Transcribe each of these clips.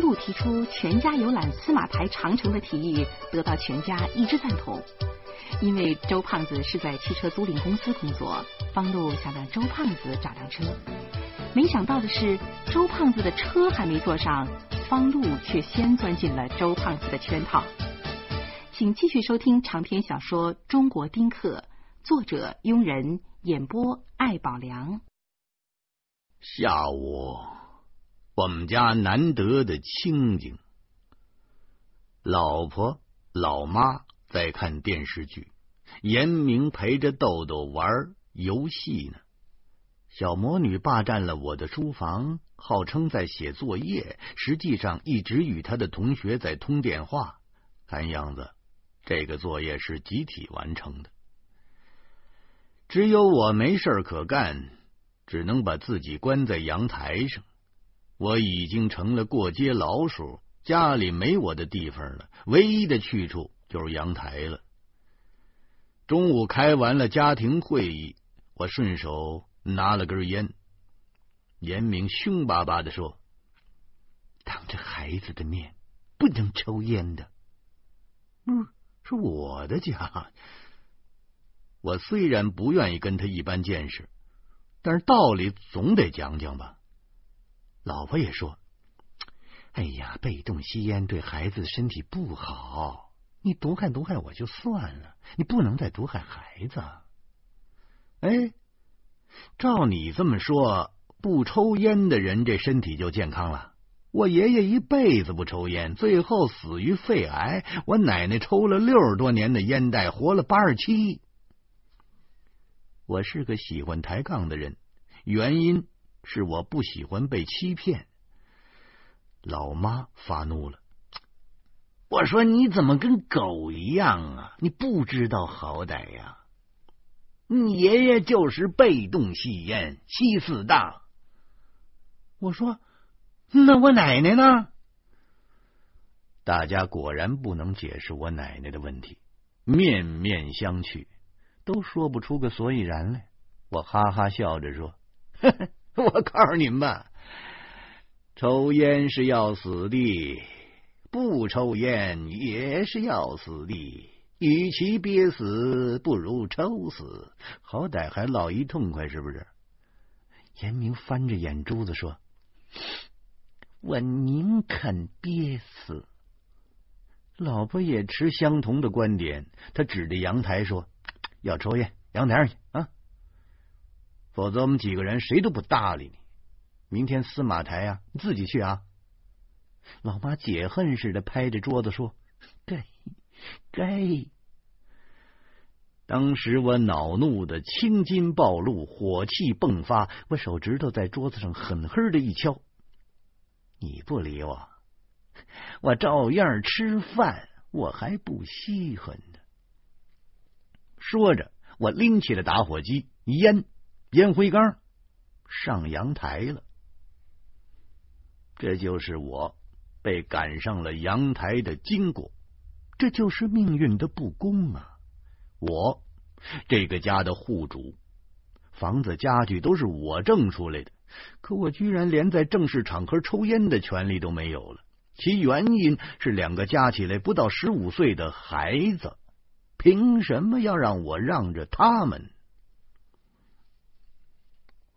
方路提出全家游览司马台长城的提议得到全家一致赞同。因为周胖子是在汽车租赁公司工作，方路想让周胖子找辆车。没想到的是，周胖子的车还没坐上，方路却先钻进了周胖子的圈套。请继续收听长篇小说《中国丁克》，作者庸人，演播艾宝良。下午，我们家难得的清静，老婆、老妈在看电视剧，严明陪着豆豆玩游戏呢。小魔女霸占了我的书房，号称在写作业，实际上一直与她的同学在通电话。看样子。这个作业是集体完成的，只有我没事可干，只能把自己关在阳台上。我已经成了过街老鼠，家里没我的地方了，唯一的去处就是阳台了。中午开完了家庭会议，我顺手拿了根烟。严明凶巴巴的说：“当着孩子的面不能抽烟的。”嗯。是我的家，我虽然不愿意跟他一般见识，但是道理总得讲讲吧。老婆也说：“哎呀，被动吸烟对孩子身体不好，你毒害毒害我就算了，你不能再毒害孩子。”哎，照你这么说，不抽烟的人这身体就健康了。我爷爷一辈子不抽烟，最后死于肺癌。我奶奶抽了六十多年的烟袋，活了八十七。我是个喜欢抬杠的人，原因是我不喜欢被欺骗。老妈发怒了，我说你怎么跟狗一样啊？你不知道好歹呀！你爷爷就是被动吸烟，吸死的。我说。那我奶奶呢？大家果然不能解释我奶奶的问题，面面相觑，都说不出个所以然来。我哈哈笑着说：“呵 呵 我告诉你们吧，抽烟是要死的，不抽烟也是要死的。与其憋死，不如抽死，好歹还落一痛快，是不是？”严明翻着眼珠子说。我宁肯憋死。老婆也持相同的观点，他指着阳台说：“要抽烟，阳台上去！否则我们几个人谁都不搭理你。明天司马台呀，你自己去啊！”老妈解恨似的拍着桌子说：“该该！”当时我恼怒的青筋暴露，火气迸发，我手指头在桌子上狠狠的一敲。你不理我，我照样吃饭，我还不稀罕呢。说着，我拎起了打火机，烟烟灰缸上阳台了。这就是我被赶上了阳台的经过，这就是命运的不公啊！我这个家的户主，房子家具都是我挣出来的。可我居然连在正式场合抽烟的权利都没有了，其原因是两个加起来不到十五岁的孩子，凭什么要让我让着他们？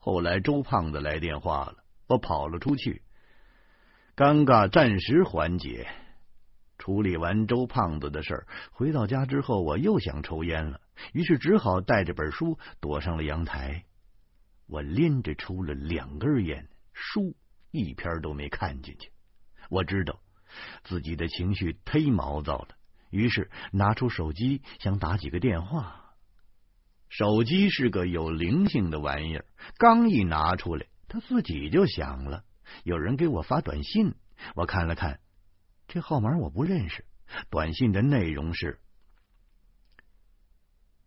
后来周胖子来电话了，我跑了出去，尴尬暂时缓解。处理完周胖子的事儿，回到家之后，我又想抽烟了，于是只好带着本书躲上了阳台。我连着抽了两根烟，书一篇都没看进去。我知道自己的情绪忒毛躁了，于是拿出手机想打几个电话。手机是个有灵性的玩意儿，刚一拿出来，它自己就响了。有人给我发短信，我看了看，这号码我不认识。短信的内容是。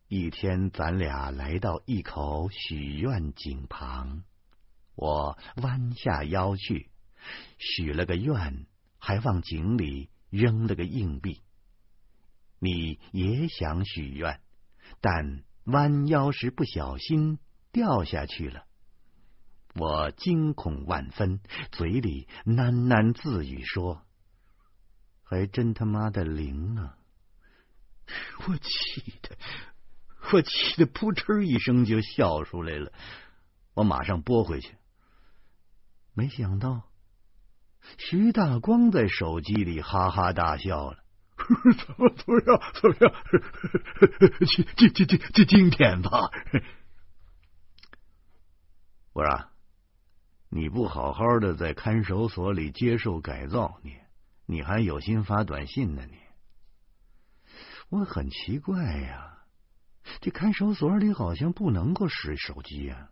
一天，咱俩来到一口许愿井旁，我弯下腰去许了个愿，还往井里扔了个硬币。你也想许愿，但弯腰时不小心掉下去了。我惊恐万分，嘴里喃喃自语说：“还真他妈的灵啊！”我气的，我气的扑哧一声就笑出来了。我马上拨回去，没想到徐大光在手机里哈哈大笑了。怎么怎么样？怎么样？今今今今今今天吧。我说，你不好好的在看守所里接受改造，你你还有心发短信呢？你我很奇怪呀，这看守所里好像不能够使手机呀。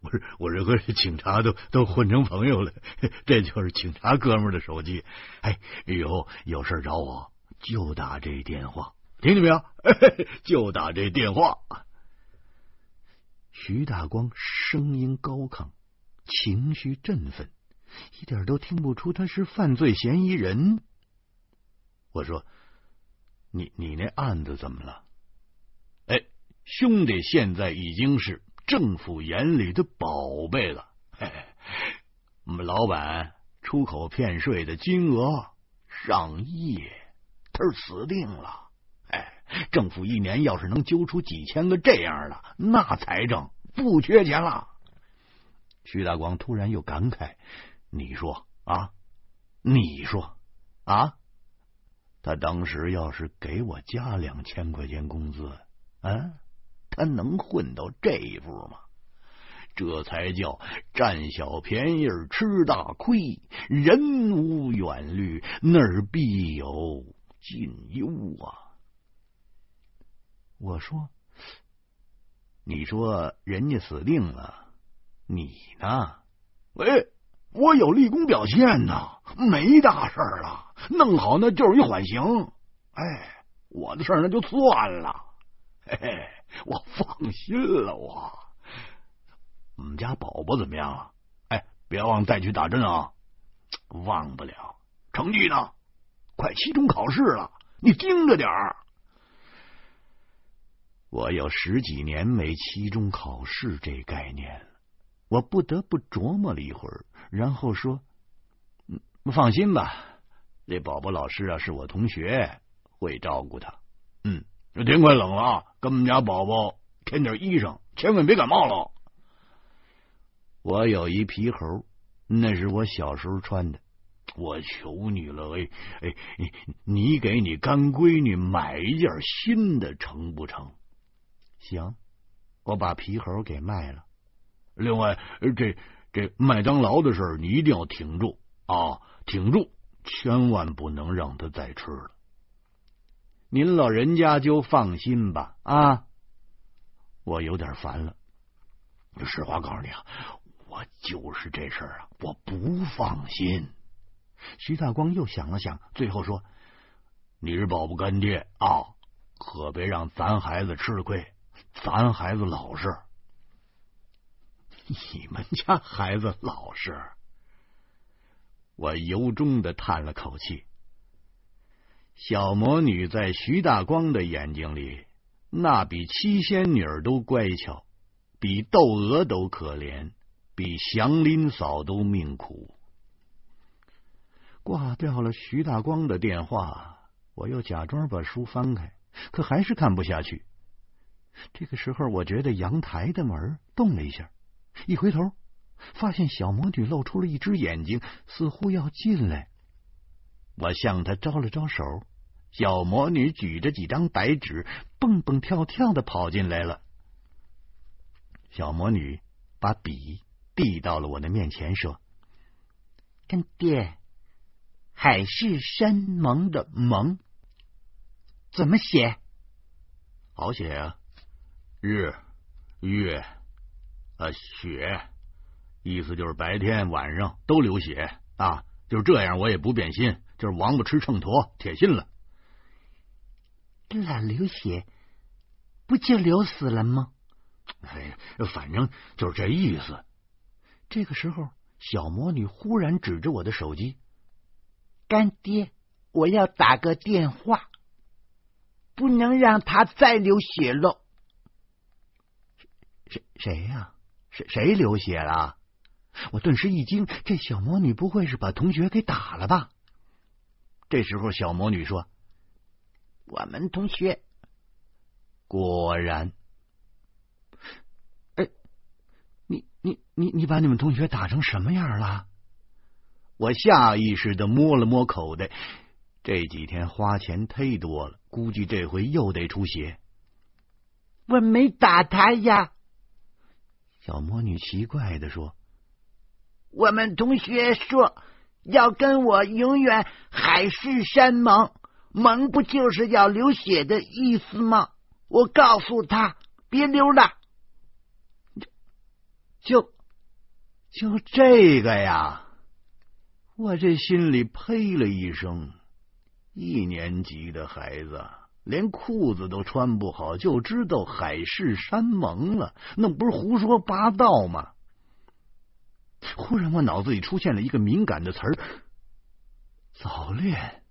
我是我这和警察都都混成朋友了，这就是警察哥们的手机。哎，以后有事找我就打这电话，听见没有？就打这电话。徐大光声音高亢，情绪振奋，一点都听不出他是犯罪嫌疑人。我说：“你你那案子怎么了？”哎，兄弟，现在已经是。政府眼里的宝贝了，我们老板出口骗税的金额上亿，他是死定了。哎，政府一年要是能揪出几千个这样的，那财政不缺钱了。徐大光突然又感慨：“你说啊，你说啊，他当时要是给我加两千块钱工资，啊？”他能混到这一步吗？这才叫占小便宜吃大亏。人无远虑，那儿必有近忧啊！我说，你说人家死定了，你呢？喂，我有立功表现呢，没大事了，弄好那就是一缓刑。哎，我的事那就算了。嘿嘿。我放心了，我我们家宝宝怎么样了？哎，别忘带去打针啊！忘不了。成绩呢？快期中考试了，你盯着点儿。我有十几年没期中考试这概念了，我不得不琢磨了一会儿，然后说：“嗯放心吧，这宝宝老师啊是我同学，会照顾他。”嗯。这天快冷了，给我们家宝宝添点衣裳，千万别感冒了。我有一皮猴，那是我小时候穿的，我求你了，哎哎，你给你干闺女买一件新的成不成？行，我把皮猴给卖了。另外，这这麦当劳的事你一定要挺住啊，挺住，千万不能让他再吃了。您老人家就放心吧啊！我有点烦了。实话告诉你啊，我就是这事儿啊，我不放心。徐大光又想了想，最后说：“你是宝宝干爹啊，可别让咱孩子吃了亏。咱孩子老实，你们家孩子老实。”我由衷的叹了口气。小魔女在徐大光的眼睛里，那比七仙女都乖巧，比窦娥都可怜，比祥林嫂都命苦。挂掉了徐大光的电话，我又假装把书翻开，可还是看不下去。这个时候，我觉得阳台的门动了一下，一回头，发现小魔女露出了一只眼睛，似乎要进来。我向她招了招手。小魔女举着几张白纸，蹦蹦跳跳的跑进来了。小魔女把笔递到了我的面前，说：“干爹，海誓山盟的盟怎么写？好写啊，日月啊雪，意思就是白天晚上都流血啊，就这样，我也不变心，就是王八吃秤砣，铁心了。”那流血不就流死了吗？哎，反正就是这意思。这个时候，小魔女忽然指着我的手机：“干爹，我要打个电话，不能让他再流血了。”谁谁呀？谁谁流血了？我顿时一惊，这小魔女不会是把同学给打了吧？这时候，小魔女说：“我们同学。”果然，哎，你你你你把你们同学打成什么样了？我下意识的摸了摸口袋，这几天花钱忒多了，估计这回又得出血。我没打他呀。小魔女奇怪的说：“我们同学说要跟我永远海誓山盟，盟不就是要流血的意思吗？我告诉他别流了，就就这个呀！我这心里呸了一声，一年级的孩子。”连裤子都穿不好，就知道海誓山盟了，那不是胡说八道吗？忽然，我脑子里出现了一个敏感的词儿——早恋。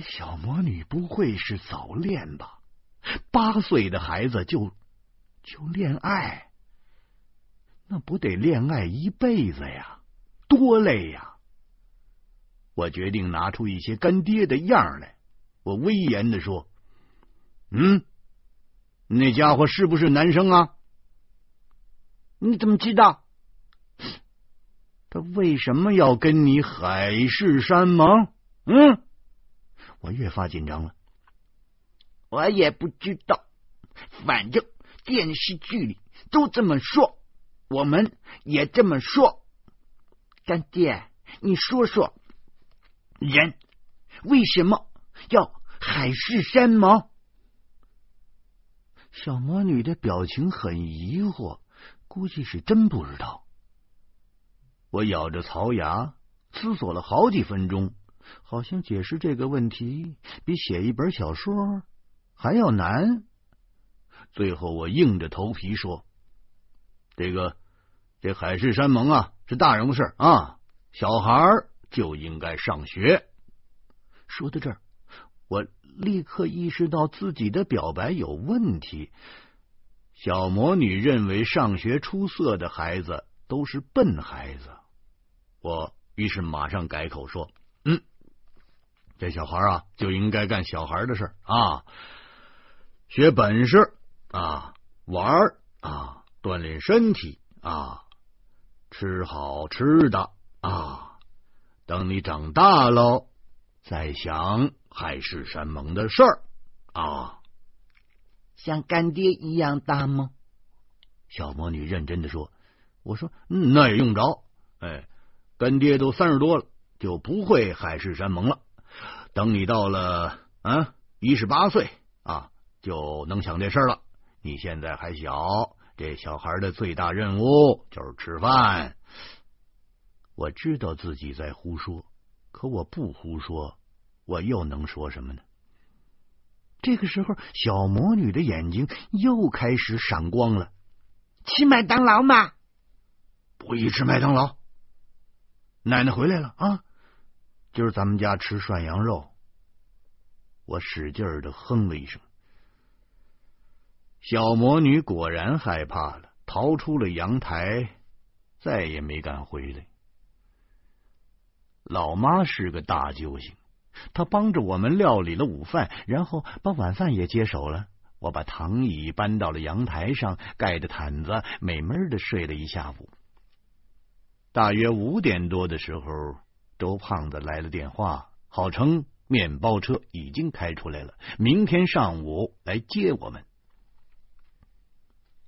小魔女不会是早恋吧？八岁的孩子就就恋爱，那不得恋爱一辈子呀？多累呀！我决定拿出一些干爹的样来。我威严的说：“嗯，那家伙是不是男生啊？你怎么知道？他为什么要跟你海誓山盟？嗯，我越发紧张了。我也不知道，反正电视剧里都这么说，我们也这么说。干爹，你说说，人为什么要？”海誓山盟，小魔女的表情很疑惑，估计是真不知道。我咬着槽牙，思索了好几分钟，好像解释这个问题比写一本小说还要难。最后，我硬着头皮说：“这个，这海誓山盟啊，是大人物事啊，小孩就应该上学。”说到这儿。我立刻意识到自己的表白有问题。小魔女认为上学出色的孩子都是笨孩子，我于是马上改口说：“，这小孩啊就应该干小孩的事啊，学本事啊，玩啊，锻炼身体啊，吃好吃的啊，等你长大喽，再想。”海誓山盟的事儿啊，像干爹一样大吗？小魔女认真的说：“我说那也用着，哎，干爹都三十多了，就不会海誓山盟了。等你到了啊一十八岁啊，就能想这事儿了。你现在还小，这小孩的最大任务就是吃饭。我知道自己在胡说，可我不胡说。”我又能说什么呢？这个时候，小魔女的眼睛又开始闪光了。吃麦当劳吗？不宜吃麦当劳。奶奶回来了啊！今儿咱们家吃涮羊肉。我使劲的哼了一声。小魔女果然害怕了，逃出了阳台，再也没敢回来。老妈是个大救星。她帮着我们料理了午饭，然后把晚饭也接手了。我把躺椅搬到了阳台上，盖着毯子，美闷的睡了一下午。大约五点多的时候，周胖子来了电话，号称面包车已经开出来了，明天上午来接我们。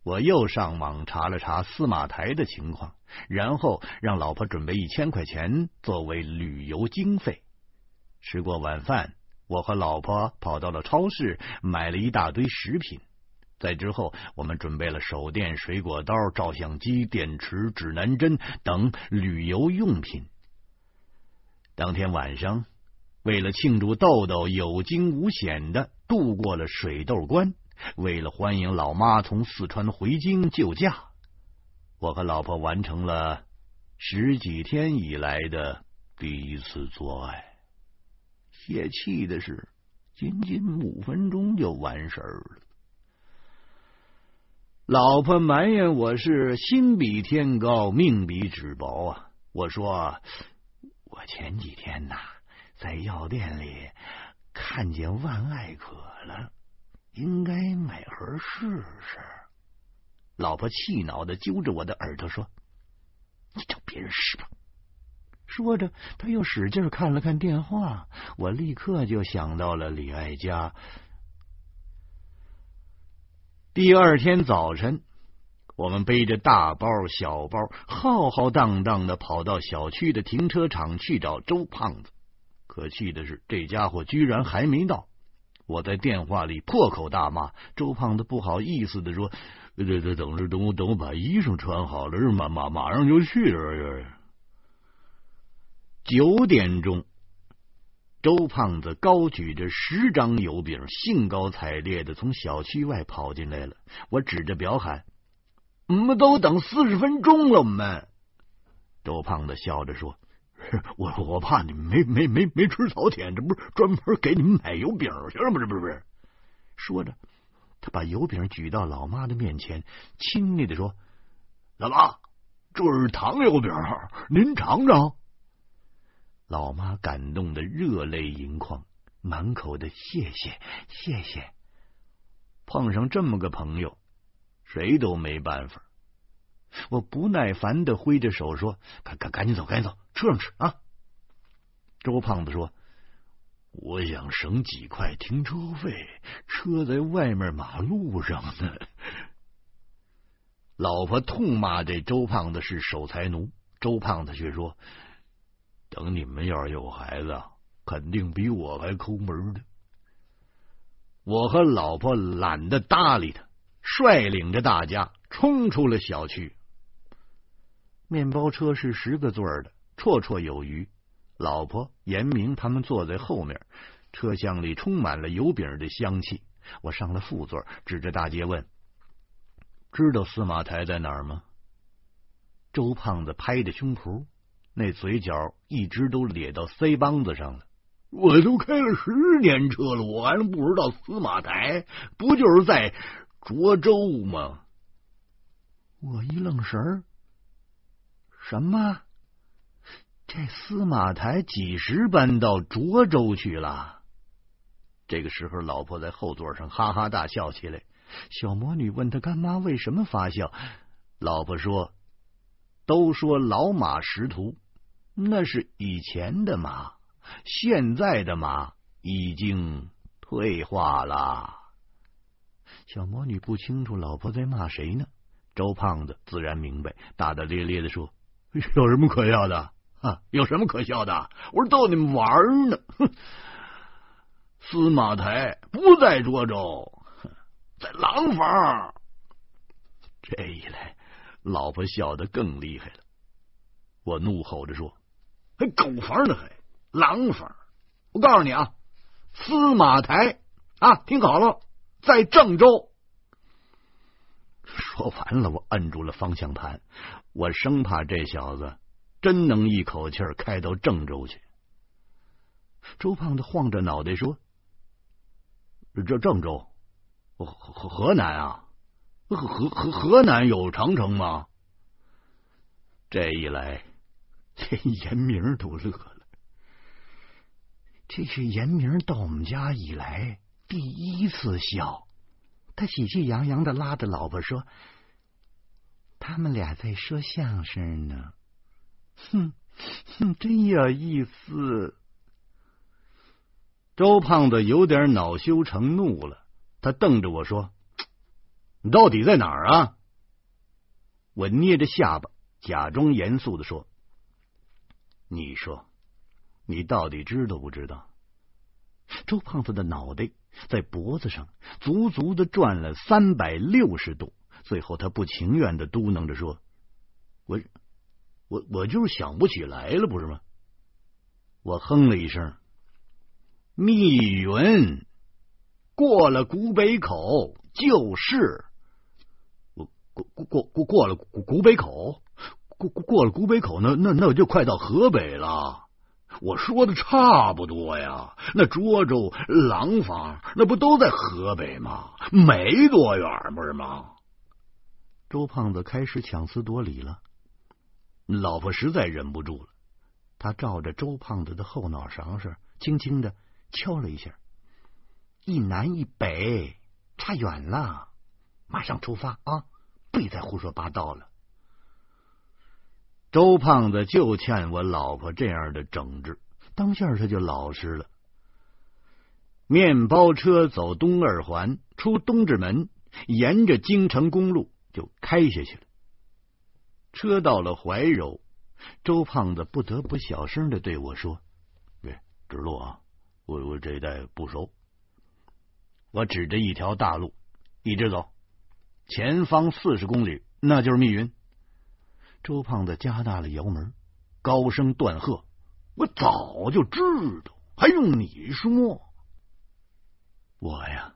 我又上网查了查司马台的情况，然后让老婆准备一千块钱作为旅游经费。吃过晚饭，我和老婆跑到了超市，买了一大堆食品。在之后，我们准备了手电、水果刀、照相机、电池、指南针等旅游用品。当天晚上，为了庆祝豆豆有惊无险的度过了水痘关，为了欢迎老妈从四川回京救驾，我和老婆完成了十几天以来的第一次做爱。泄气的是，仅仅五分钟就完事儿了。老婆埋怨我是心比天高，命比纸薄啊！我说，我前几天呐，在药店里看见万艾可了，应该买盒试试。老婆气恼的揪着我的耳朵说：“你找别人试吧。”说着，他又使劲看了看电话，我立刻就想到了李爱家。第二天早晨，我们背着大包小包，浩浩荡荡的跑到小区的停车场去找周胖子。可气的是，这家伙居然还没到。我在电话里破口大骂，周胖子不好意思的说：“这这等着等我等我把衣裳穿好了，马马马上就去了。”九点钟，周胖子高举着十张油饼，兴高采烈的从小区外跑进来了。我指着表喊：“我们都等四十分钟了。”我们周胖子笑着说：“ 我我怕你们没没没没吃早点，这不是专门给你们买油饼去了吗？这不是不是？”说着，他把油饼举到老妈的面前，亲昵的说：“老妈，这是糖油饼，您尝尝。”老妈感动的热泪盈眶，满口的谢谢谢谢。碰上这么个朋友，谁都没办法。我不耐烦的挥着手说：“赶赶赶紧走，赶紧走，车上吃啊！”周胖子说：“我想省几块停车费，车在外面马路上呢。”老婆痛骂这周胖子是守财奴，周胖子却说。等你们要是有孩子，肯定比我还抠门的。我和老婆懒得搭理他，率领着大家冲出了小区。面包车是十个座的，绰绰有余。老婆严明他们坐在后面，车厢里充满了油饼的香气。我上了副座，指着大街问：“知道司马台在哪儿吗？”周胖子拍着胸脯。那嘴角一直都咧到腮帮子上了。我都开了十年车了，我还不知道司马台不就是在涿州吗？我一愣神儿，什么？这司马台几时搬到涿州去了？这个时候，老婆在后座上哈哈大笑起来。小魔女问他干妈为什么发笑，老婆说。都说老马识途，那是以前的马，现在的马已经退化了。小魔女不清楚老婆在骂谁呢。周胖子自然明白，大大咧咧的说：“ 有什么可笑的？啊，有什么可笑的？我是逗你们玩呢。哼司马台不在涿州，在廊坊。这一来。”老婆笑得更厉害了，我怒吼着说：“还狗房呢，还廊坊！我告诉你啊，司马台啊，听好了，在郑州。”说完了，我摁住了方向盘，我生怕这小子真能一口气开到郑州去。周胖子晃着脑袋说：“这郑州，河河河南啊。”河河河南有长城吗？这一来，连严明都乐了。这是严明到我们家以来第一次笑。他喜气洋洋的拉着老婆说：“他们俩在说相声呢。”哼哼，真有意思。周胖子有点恼羞成怒了，他瞪着我说。你到底在哪儿啊？我捏着下巴，假装严肃的说：“你说，你到底知道不知道？”周胖子的脑袋在脖子上足足的转了三百六十度，最后他不情愿的嘟囔着说：“我，我，我就是想不起来了，不是吗？”我哼了一声：“密云过了古北口就是。”我过过过过了古古北口，过过了古北口，那那那我就快到河北了。我说的差不多呀，那涿州、廊坊那不都在河北吗？没多远，不是吗？周胖子开始强词夺理了。老婆实在忍不住了，他照着周胖子的后脑勺上轻轻的敲了一下。一南一北，差远了，马上出发啊！别再胡说八道了。周胖子就欠我老婆这样的整治，当下他就老实了。面包车走东二环，出东直门，沿着京城公路就开下去了。车到了怀柔，周胖子不得不小声的对我说：“喂，指路啊，我我这一带不熟。”我指着一条大路，一直走，前方四十公里，那就是密云。周胖子加大了油门，高声断喝：“我早就知道，还用你说？我呀，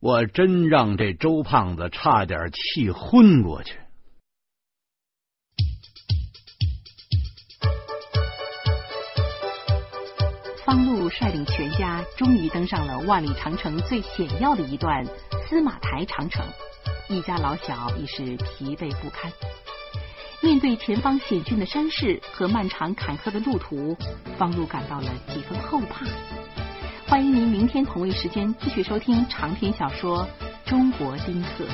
我真让这周胖子差点气昏过去。”方路率领全家终于登上了万里长城最险要的一段司马台长城，一家老小已是疲惫不堪。面对前方险峻的山势和漫长坎坷的路途，方路感到了几分后怕。欢迎您明天同一时间继续收听长篇小说《中国丁克》。